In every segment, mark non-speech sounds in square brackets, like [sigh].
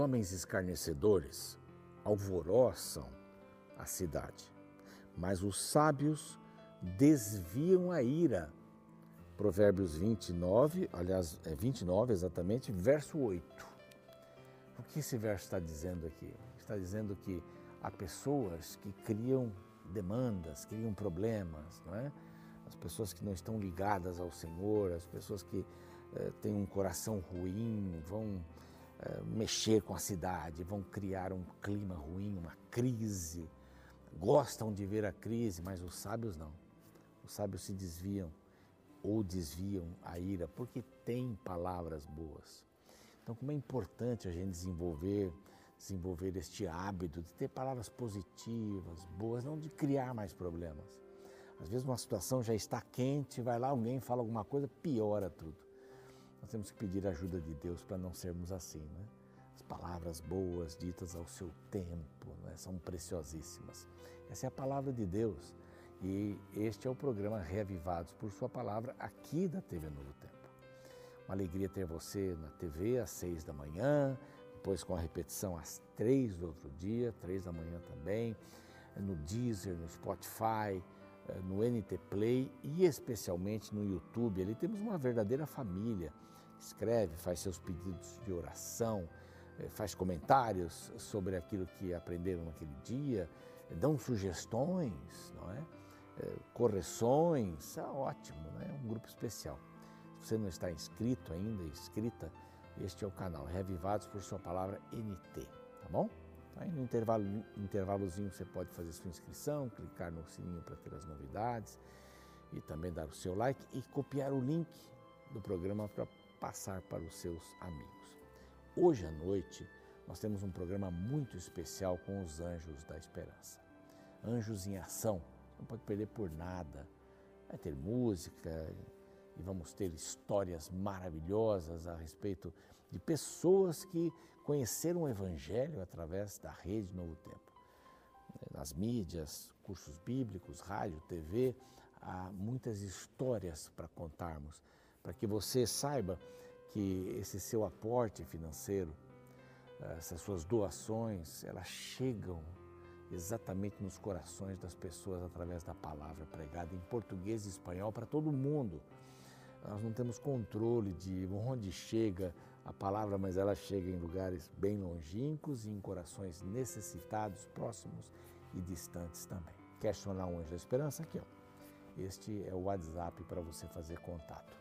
Homens escarnecedores alvoroçam a cidade, mas os sábios desviam a ira. Provérbios 29, aliás, é 29 exatamente, verso 8. O que esse verso está dizendo aqui? Está dizendo que há pessoas que criam demandas, criam problemas, não é? As pessoas que não estão ligadas ao Senhor, as pessoas que eh, têm um coração ruim, vão mexer com a cidade, vão criar um clima ruim, uma crise. Gostam de ver a crise, mas os sábios não. Os sábios se desviam ou desviam a ira porque têm palavras boas. Então, como é importante a gente desenvolver desenvolver este hábito de ter palavras positivas, boas, não de criar mais problemas. Às vezes uma situação já está quente, vai lá alguém fala alguma coisa, piora tudo. Nós temos que pedir a ajuda de Deus para não sermos assim, né? As palavras boas ditas ao seu tempo né? são preciosíssimas. Essa é a palavra de Deus e este é o programa Reavivados por Sua Palavra aqui da TV Novo Tempo. Uma alegria ter você na TV às seis da manhã, depois com a repetição às três do outro dia, três da manhã também, no Deezer, no Spotify, eh, no NT Play e especialmente no YouTube. Ali temos uma verdadeira família. Escreve, faz seus pedidos de oração, eh, faz comentários sobre aquilo que aprenderam naquele dia, dão sugestões, não é? Eh, correções, é ótimo, né? é um grupo especial. Se você não está inscrito ainda, inscrita, este é o canal Revivados por Sua Palavra NT, tá bom? Aí no intervalo, intervalozinho você pode fazer sua inscrição, clicar no sininho para ter as novidades e também dar o seu like e copiar o link do programa para passar para os seus amigos. Hoje à noite nós temos um programa muito especial com os Anjos da Esperança. Anjos em ação, não pode perder por nada. Vai ter música, e vamos ter histórias maravilhosas a respeito de pessoas que conheceram o Evangelho através da rede Novo Tempo. Nas mídias, cursos bíblicos, rádio, TV, há muitas histórias para contarmos, para que você saiba que esse seu aporte financeiro, essas suas doações, elas chegam exatamente nos corações das pessoas através da palavra pregada em português e espanhol para todo mundo. Nós não temos controle de onde chega a palavra, mas ela chega em lugares bem longínquos e em corações necessitados, próximos e distantes também. Quer sonar um anjo da esperança? Aqui, ó. Este é o WhatsApp para você fazer contato.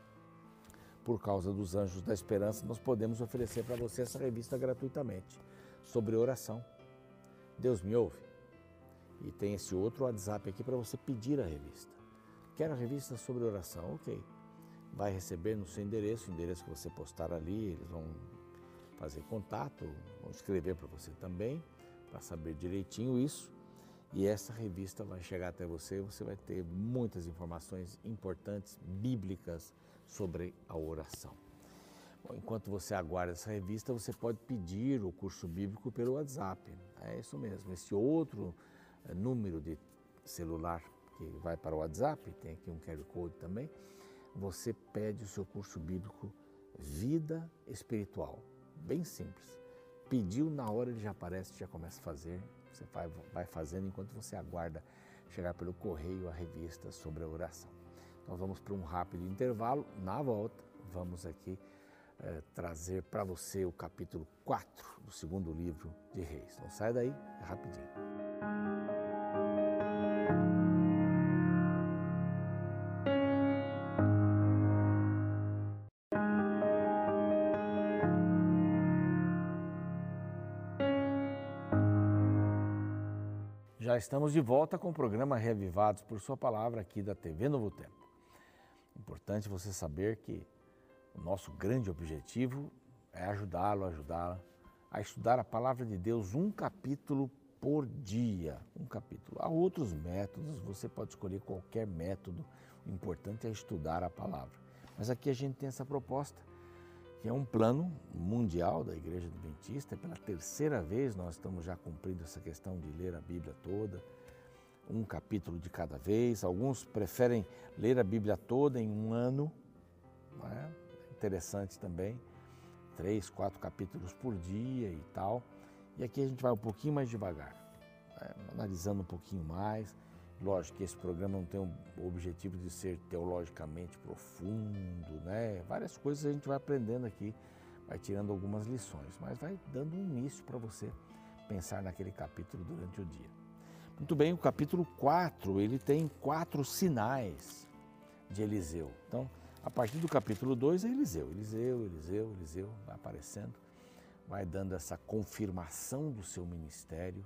Por causa dos anjos da esperança, nós podemos oferecer para você essa revista gratuitamente sobre oração. Deus me ouve. E tem esse outro WhatsApp aqui para você pedir a revista. Quer a revista sobre oração? Ok vai receber no seu endereço, o endereço que você postar ali, eles vão fazer contato, vão escrever para você também, para saber direitinho isso. E essa revista vai chegar até você, você vai ter muitas informações importantes, bíblicas, sobre a oração. Bom, enquanto você aguarda essa revista, você pode pedir o curso bíblico pelo WhatsApp. É isso mesmo. Esse outro eh, número de celular que vai para o WhatsApp, tem aqui um QR Code também, você pede o seu curso bíblico Vida Espiritual. Bem simples. Pediu, na hora ele já aparece, já começa a fazer. Você vai, vai fazendo enquanto você aguarda chegar pelo correio a revista sobre a oração. Então vamos para um rápido intervalo. Na volta, vamos aqui eh, trazer para você o capítulo 4 do segundo livro de Reis. Não sai daí, é rapidinho. Já estamos de volta com o programa Reavivados por Sua Palavra aqui da TV Novo Tempo. Importante você saber que o nosso grande objetivo é ajudá-lo, ajudá-la a estudar a Palavra de Deus um capítulo por dia. Um capítulo. Há outros métodos, você pode escolher qualquer método. O importante é estudar a palavra. Mas aqui a gente tem essa proposta que é um plano mundial da Igreja Adventista. Pela terceira vez nós estamos já cumprindo essa questão de ler a Bíblia toda, um capítulo de cada vez. Alguns preferem ler a Bíblia toda em um ano, é? interessante também. três, quatro capítulos por dia e tal. E aqui a gente vai um pouquinho mais devagar, né? analisando um pouquinho mais. Lógico que esse programa não tem o objetivo de ser teologicamente profundo, né? Várias coisas a gente vai aprendendo aqui, vai tirando algumas lições, mas vai dando um início para você pensar naquele capítulo durante o dia. Muito bem, o capítulo 4, ele tem quatro sinais de Eliseu. Então, a partir do capítulo 2 é Eliseu, Eliseu, Eliseu, Eliseu, vai aparecendo, vai dando essa confirmação do seu ministério.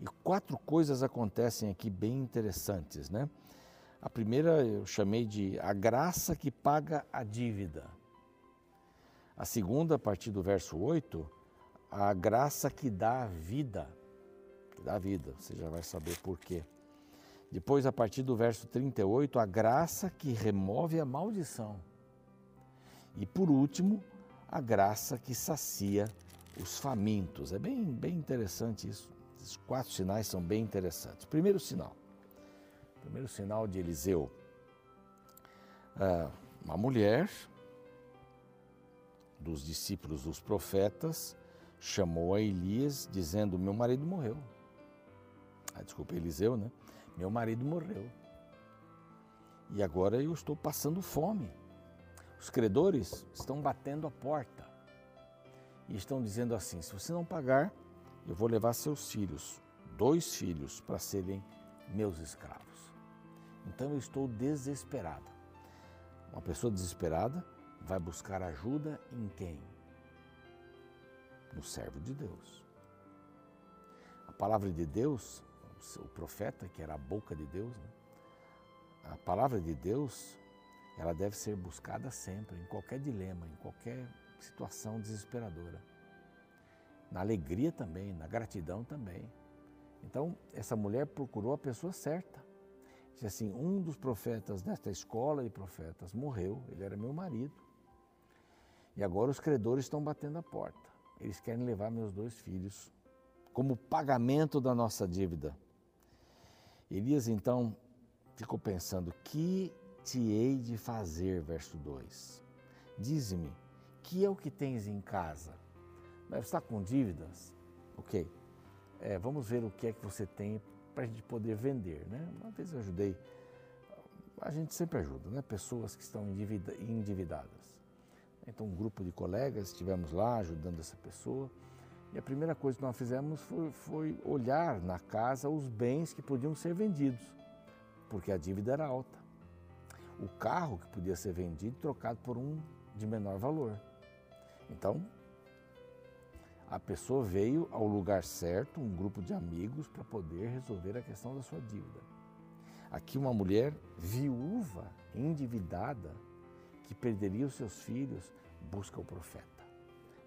E quatro coisas acontecem aqui bem interessantes, né? A primeira eu chamei de a graça que paga a dívida. A segunda, a partir do verso 8, a graça que dá a vida. Que dá a vida, você já vai saber por quê. Depois, a partir do verso 38, a graça que remove a maldição. E por último, a graça que sacia os famintos. É bem, bem interessante isso. Esses quatro sinais são bem interessantes. Primeiro sinal. Primeiro sinal de Eliseu. Ah, uma mulher dos discípulos dos profetas chamou a Elias dizendo: Meu marido morreu. Ah, desculpa, Eliseu, né? Meu marido morreu. E agora eu estou passando fome. Os credores estão batendo a porta e estão dizendo assim: se você não pagar, eu vou levar seus filhos, dois filhos, para serem meus escravos. Então eu estou desesperada. Uma pessoa desesperada vai buscar ajuda em quem? No servo de Deus. A palavra de Deus o profeta, que era a boca de Deus, né? a palavra de Deus, ela deve ser buscada sempre, em qualquer dilema, em qualquer situação desesperadora. Na alegria também, na gratidão também. Então, essa mulher procurou a pessoa certa. Disse assim: um dos profetas desta escola de profetas morreu, ele era meu marido. E agora os credores estão batendo a porta. Eles querem levar meus dois filhos como pagamento da nossa dívida. Elias então ficou pensando: que te hei de fazer? Verso 2. Dize-me, que é o que tens em casa? Está com dívidas? Ok. É, vamos ver o que é que você tem para a gente poder vender. Né? Uma vez eu ajudei, a gente sempre ajuda, né? pessoas que estão endividadas. Então, um grupo de colegas estivemos lá ajudando essa pessoa. E a primeira coisa que nós fizemos foi, foi, olhar na casa os bens que podiam ser vendidos, porque a dívida era alta. O carro que podia ser vendido trocado por um de menor valor. Então, a pessoa veio ao lugar certo, um grupo de amigos, para poder resolver a questão da sua dívida. Aqui, uma mulher viúva, endividada, que perderia os seus filhos, busca o profeta.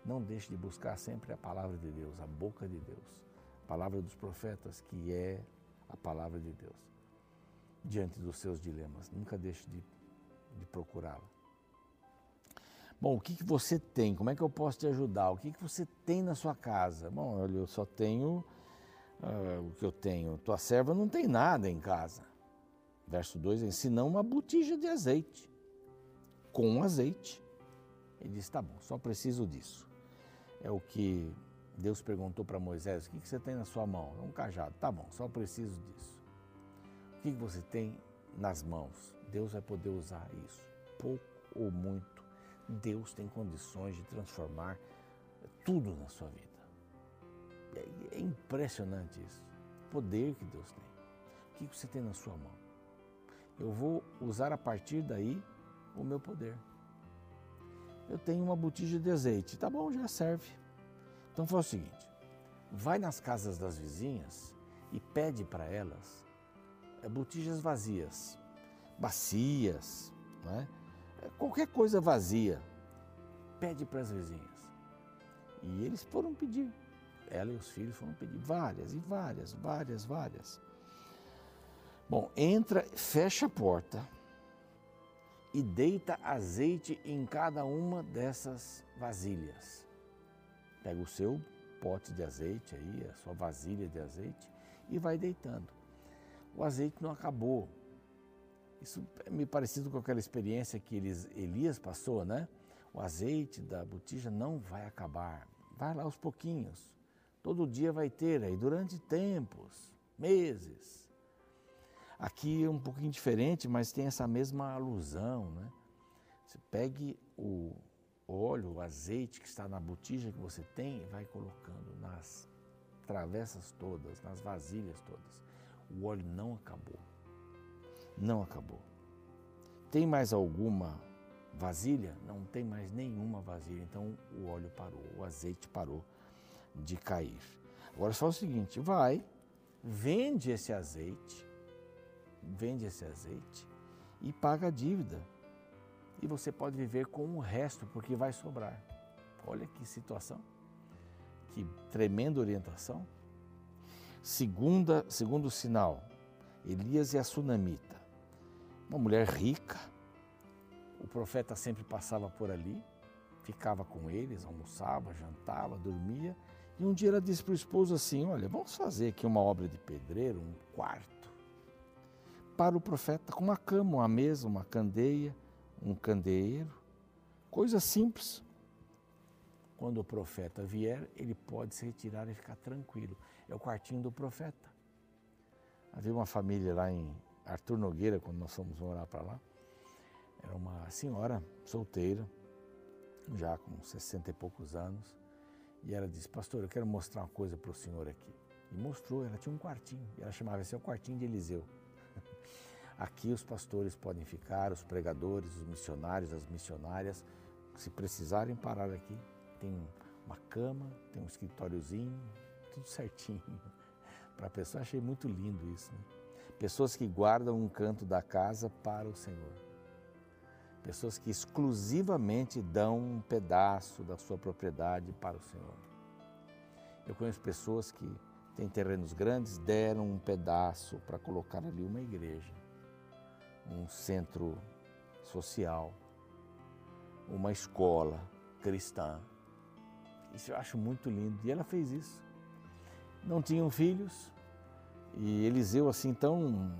Não deixe de buscar sempre a palavra de Deus, a boca de Deus, a palavra dos profetas, que é a palavra de Deus. Diante dos seus dilemas, nunca deixe de, de procurá-la. Bom, o que, que você tem? Como é que eu posso te ajudar? O que, que você tem na sua casa? Bom, olha, eu só tenho uh, o que eu tenho. Tua serva não tem nada em casa. Verso 2, senão uma botija de azeite. Com azeite. Ele disse: tá bom, só preciso disso é o que Deus perguntou para Moisés: o que, você tem na sua mão? É um cajado. Tá bom, só preciso disso. O que, você tem nas mãos? Deus vai poder usar isso, pouco ou muito. Deus tem condições de transformar tudo na sua vida. É, é impressionante isso. O poder que Deus tem. O que você tem na sua mão? Eu vou usar a partir daí o meu poder eu tenho uma botija de azeite. Tá bom, já serve. Então faz o seguinte: vai nas casas das vizinhas e pede para elas é, botijas vazias, bacias, né? qualquer coisa vazia. Pede para as vizinhas. E eles foram pedir. Ela e os filhos foram pedir várias e várias, várias, várias. Bom, entra, fecha a porta e deita azeite em cada uma dessas vasilhas. Pega o seu pote de azeite aí, a sua vasilha de azeite e vai deitando. O azeite não acabou. Isso é meio parecido com aquela experiência que Elias passou, né? O azeite da botija não vai acabar. Vai lá aos pouquinhos. Todo dia vai ter aí, durante tempos, meses. Aqui é um pouquinho diferente, mas tem essa mesma alusão, né? Você pegue o óleo, o azeite que está na botija que você tem e vai colocando nas travessas todas, nas vasilhas todas. O óleo não acabou. Não acabou. Tem mais alguma vasilha? Não tem mais nenhuma vasilha. Então o óleo parou, o azeite parou de cair. Agora só o seguinte: vai, vende esse azeite, vende esse azeite e paga a dívida. E você pode viver com o resto, porque vai sobrar. Olha que situação, que tremenda orientação. Segunda, segundo sinal, Elias e a sunamita. Uma mulher rica, o profeta sempre passava por ali, ficava com eles, almoçava, jantava, dormia. E um dia ela disse para o esposo assim: Olha, vamos fazer aqui uma obra de pedreiro, um quarto, para o profeta, com uma cama, uma mesa, uma candeia, um candeeiro, coisa simples. Quando o profeta vier, ele pode se retirar e ficar tranquilo. É o quartinho do profeta. Havia uma família lá em Arthur Nogueira, quando nós fomos morar para lá. Era uma senhora solteira, já com 60 e poucos anos. E ela disse, pastor, eu quero mostrar uma coisa para o senhor aqui. E mostrou, ela tinha um quartinho. Ela chamava esse é o quartinho de Eliseu. Aqui os pastores podem ficar, os pregadores, os missionários, as missionárias. Se precisarem parar aqui, tem uma cama, tem um escritóriozinho, tudo certinho. [laughs] Para a pessoa, achei muito lindo isso. Né? Pessoas que guardam um canto da casa para o Senhor. Pessoas que exclusivamente dão um pedaço da sua propriedade para o Senhor. Eu conheço pessoas que têm terrenos grandes, deram um pedaço para colocar ali uma igreja, um centro social, uma escola cristã. Isso eu acho muito lindo. E ela fez isso. Não tinham filhos, e Eliseu, assim, tão,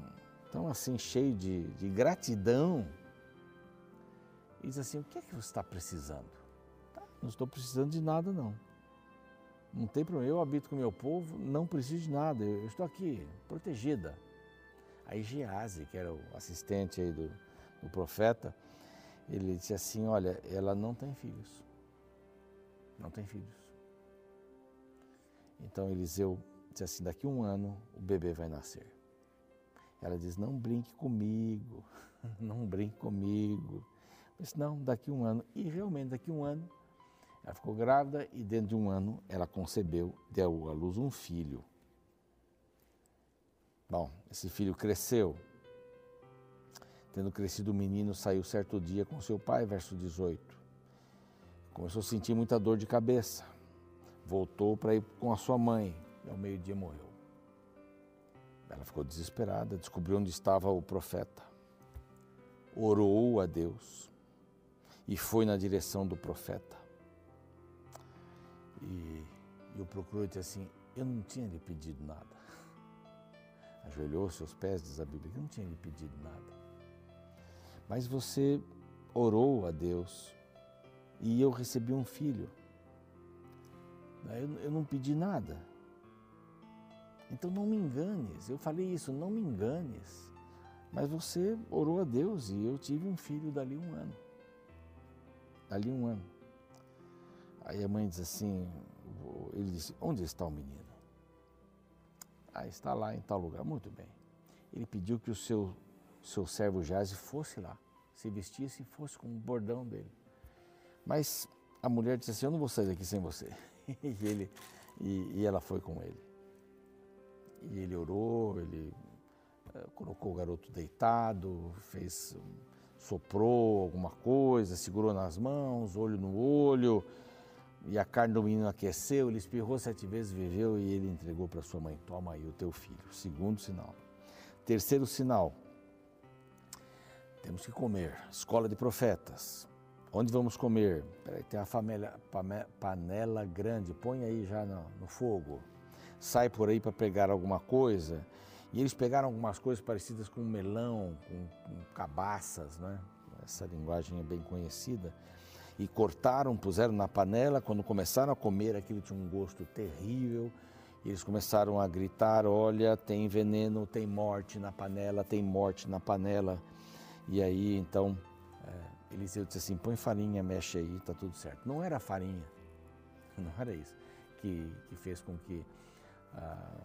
tão assim, cheio de, de gratidão, diz assim: O que é que você está precisando? Tá, não estou precisando de nada, não. Não tem problema. Eu habito com meu povo, não preciso de nada. Eu estou aqui, protegida. Aí Gease, que era o assistente aí do, do profeta, ele disse assim: Olha, ela não tem filhos. Não tem filhos. Então Eliseu disse assim: daqui um ano o bebê vai nascer. Ela diz: não brinque comigo, [laughs] não brinque comigo. Eu disse: não, daqui um ano. E realmente, daqui um ano, ela ficou grávida e dentro de um ano ela concebeu, deu à luz um filho. Bom, esse filho cresceu. Tendo crescido o menino, saiu certo dia com seu pai, verso 18. Começou a sentir muita dor de cabeça. Voltou para ir com a sua mãe. E ao meio-dia morreu. Ela ficou desesperada, descobriu onde estava o profeta, orou a Deus e foi na direção do profeta. E, e o procurador disse assim: Eu não tinha lhe pedido nada. Ajoelhou seus pés, diz a Bíblia, eu não tinha lhe pedido nada. Mas você orou a Deus e eu recebi um filho. Eu, eu não pedi nada. Então não me enganes. Eu falei isso, não me enganes. Mas você orou a Deus e eu tive um filho dali um ano. Dali um ano. Aí a mãe diz assim, ele disse, onde está o menino? Ah, está lá em tal lugar. Muito bem. Ele pediu que o seu, seu servo Jase fosse lá, se vestisse e fosse com o bordão dele. Mas a mulher disse assim, eu não vou sair daqui sem você. [laughs] e, ele, e, e ela foi com ele. E ele orou, ele eh, colocou o garoto deitado, fez, soprou alguma coisa, segurou nas mãos, olho no olho, e a carne do menino aqueceu, ele espirrou sete vezes, viveu e ele entregou para sua mãe: Toma aí o teu filho. Segundo sinal. Terceiro sinal: temos que comer. Escola de profetas. Onde vamos comer? Peraí, tem uma panela grande, põe aí já no, no fogo sai por aí para pegar alguma coisa. E eles pegaram algumas coisas parecidas com melão, com, com cabaças, né? essa linguagem é bem conhecida. E cortaram, puseram na panela. Quando começaram a comer, aquilo tinha um gosto terrível. Eles começaram a gritar: Olha, tem veneno, tem morte na panela, tem morte na panela. E aí então é, Eliseu disse assim: Põe farinha, mexe aí, tá tudo certo. Não era farinha, [laughs] não era isso que, que fez com que ah,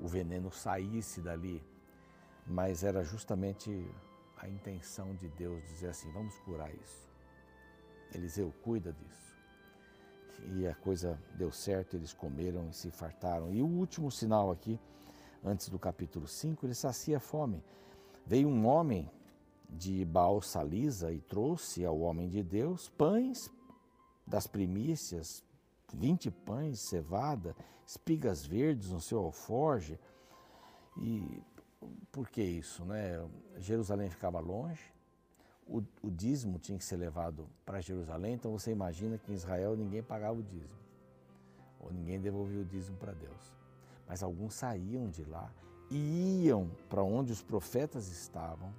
o veneno saísse dali, mas era justamente a intenção de Deus dizer assim: Vamos curar isso. Eliseu, cuida disso e a coisa deu certo, eles comeram e se fartaram. E o último sinal aqui, antes do capítulo 5, ele sacia a fome. Veio um homem de Baal Salisa e trouxe ao homem de Deus pães das primícias, vinte pães, cevada, espigas verdes no seu alforge. E por que isso? Né? Jerusalém ficava longe, o, o dízimo tinha que ser levado para Jerusalém, então você imagina que em Israel ninguém pagava o dízimo, ou ninguém devolvia o dízimo para Deus. Mas alguns saíam de lá e iam para onde os profetas estavam,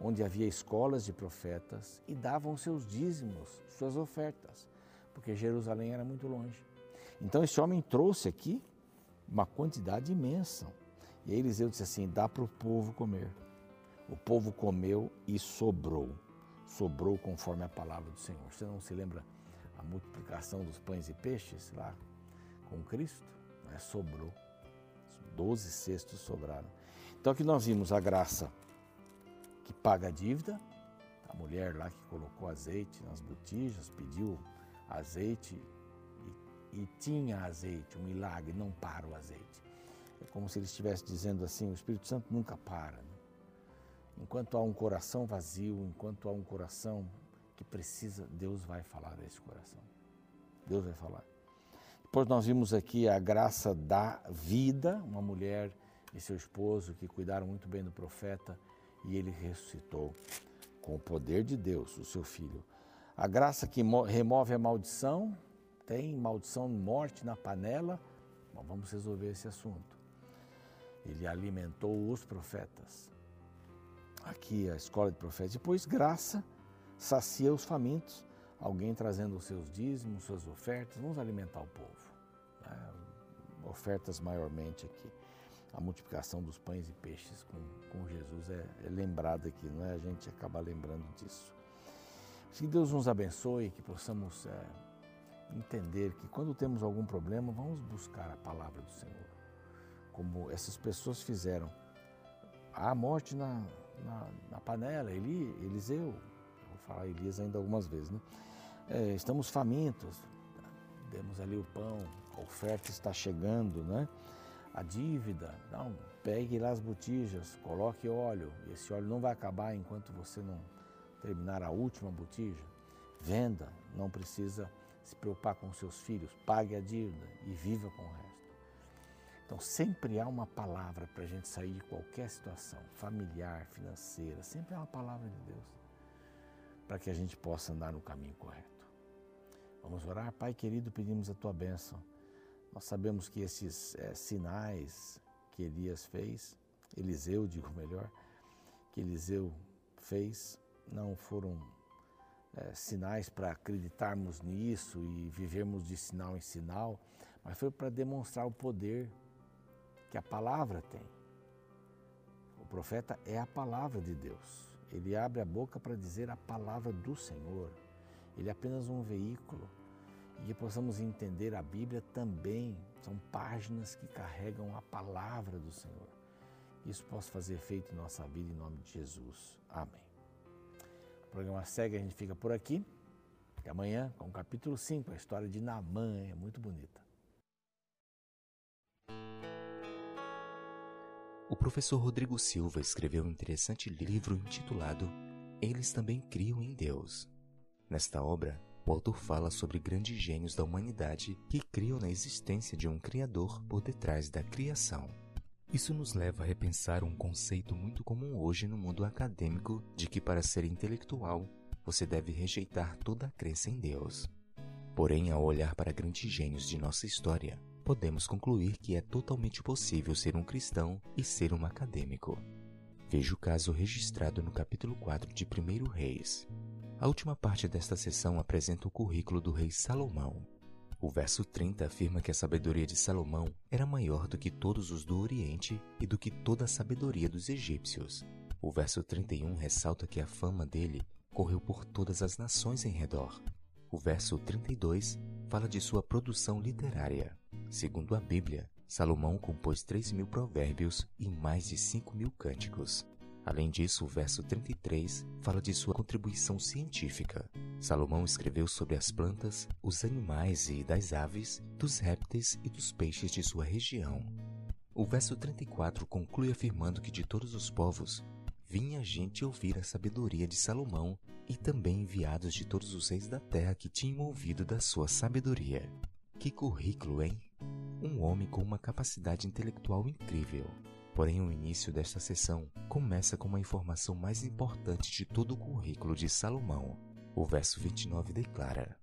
onde havia escolas de profetas, e davam seus dízimos, suas ofertas, porque Jerusalém era muito longe. Então esse homem trouxe aqui uma quantidade imensa. E aí Eliseu disse assim: dá para o povo comer. O povo comeu e sobrou. Sobrou conforme a palavra do Senhor. Você não se lembra a multiplicação dos pães e peixes lá com Cristo? É, sobrou. Doze cestos sobraram. Então aqui nós vimos a graça que paga a dívida, a mulher lá que colocou azeite nas botijas, pediu azeite e, e tinha azeite, um milagre, não para o azeite. É como se ele estivesse dizendo assim: o Espírito Santo nunca para. Né? Enquanto há um coração vazio, enquanto há um coração que precisa, Deus vai falar a esse coração. Deus vai falar. Depois nós vimos aqui a graça da vida, uma mulher e seu esposo que cuidaram muito bem do profeta e ele ressuscitou com o poder de Deus, o seu filho. A graça que remove a maldição, tem maldição, morte na panela, Bom, vamos resolver esse assunto. Ele alimentou os profetas aqui a escola de profetas. Depois, graça sacia os famintos, alguém trazendo os seus dízimos, suas ofertas. Vamos alimentar o povo. Né? Ofertas maiormente aqui. A multiplicação dos pães e peixes com, com Jesus é, é lembrada aqui, não é? A gente acaba lembrando disso. Que Deus nos abençoe, que possamos é, entender que quando temos algum problema, vamos buscar a palavra do Senhor, como essas pessoas fizeram. Há morte na, na, na panela, Eli, Eliseu, vou falar Elias ainda algumas vezes, né? É, estamos famintos, demos ali o pão, a oferta está chegando, né? A dívida, não, pegue lá as botijas, coloque óleo, esse óleo não vai acabar enquanto você não terminar a última botija. Venda, não precisa se preocupar com seus filhos, pague a dívida e viva com o resto. Então, sempre há uma palavra para a gente sair de qualquer situação, familiar, financeira, sempre há uma palavra de Deus para que a gente possa andar no caminho correto. Vamos orar, Pai querido, pedimos a tua bênção. Nós sabemos que esses é, sinais que Elias fez, Eliseu, digo melhor, que Eliseu fez, não foram é, sinais para acreditarmos nisso e vivermos de sinal em sinal, mas foi para demonstrar o poder que a palavra tem. O profeta é a palavra de Deus. Ele abre a boca para dizer a palavra do Senhor. Ele é apenas um veículo. E que possamos entender a Bíblia também são páginas que carregam a palavra do Senhor. Isso possa fazer efeito em nossa vida em nome de Jesus. Amém. O programa segue, a gente fica por aqui. E amanhã, com o capítulo 5, a história de Naamã é muito bonita. O professor Rodrigo Silva escreveu um interessante livro intitulado Eles Também Criam em Deus. Nesta obra, o autor fala sobre grandes gênios da humanidade que criam na existência de um Criador por detrás da criação. Isso nos leva a repensar um conceito muito comum hoje no mundo acadêmico de que, para ser intelectual, você deve rejeitar toda a crença em Deus. Porém, ao olhar para grandes gênios de nossa história, podemos concluir que é totalmente possível ser um cristão e ser um acadêmico. Veja o caso registrado no capítulo 4 de 1 Reis. A última parte desta sessão apresenta o currículo do rei Salomão. O verso 30 afirma que a sabedoria de Salomão era maior do que todos os do Oriente e do que toda a sabedoria dos egípcios. O verso 31 ressalta que a fama dele correu por todas as nações em redor. O verso 32 fala de sua produção literária. Segundo a Bíblia, Salomão compôs 3 mil provérbios e mais de 5 mil cânticos. Além disso, o verso 33 fala de sua contribuição científica. Salomão escreveu sobre as plantas, os animais e das aves, dos répteis e dos peixes de sua região. O verso 34 conclui afirmando que de todos os povos vinha gente ouvir a sabedoria de Salomão e também enviados de todos os reis da terra que tinham ouvido da sua sabedoria. Que currículo, hein? Um homem com uma capacidade intelectual incrível. Porém, o início desta sessão começa com uma informação mais importante de todo o currículo de Salomão. O verso 29 declara: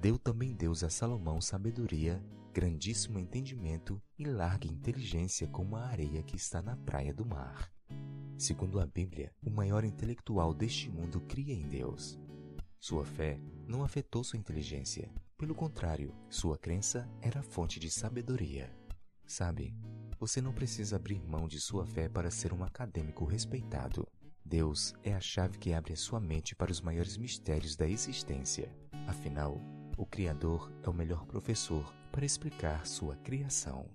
Deu também Deus a Salomão sabedoria, grandíssimo entendimento e larga inteligência como a areia que está na praia do mar. Segundo a Bíblia, o maior intelectual deste mundo cria em Deus. Sua fé não afetou sua inteligência. Pelo contrário, sua crença era fonte de sabedoria. Sabe, você não precisa abrir mão de sua fé para ser um acadêmico respeitado. Deus é a chave que abre a sua mente para os maiores mistérios da existência. Afinal, o Criador é o melhor professor para explicar sua criação.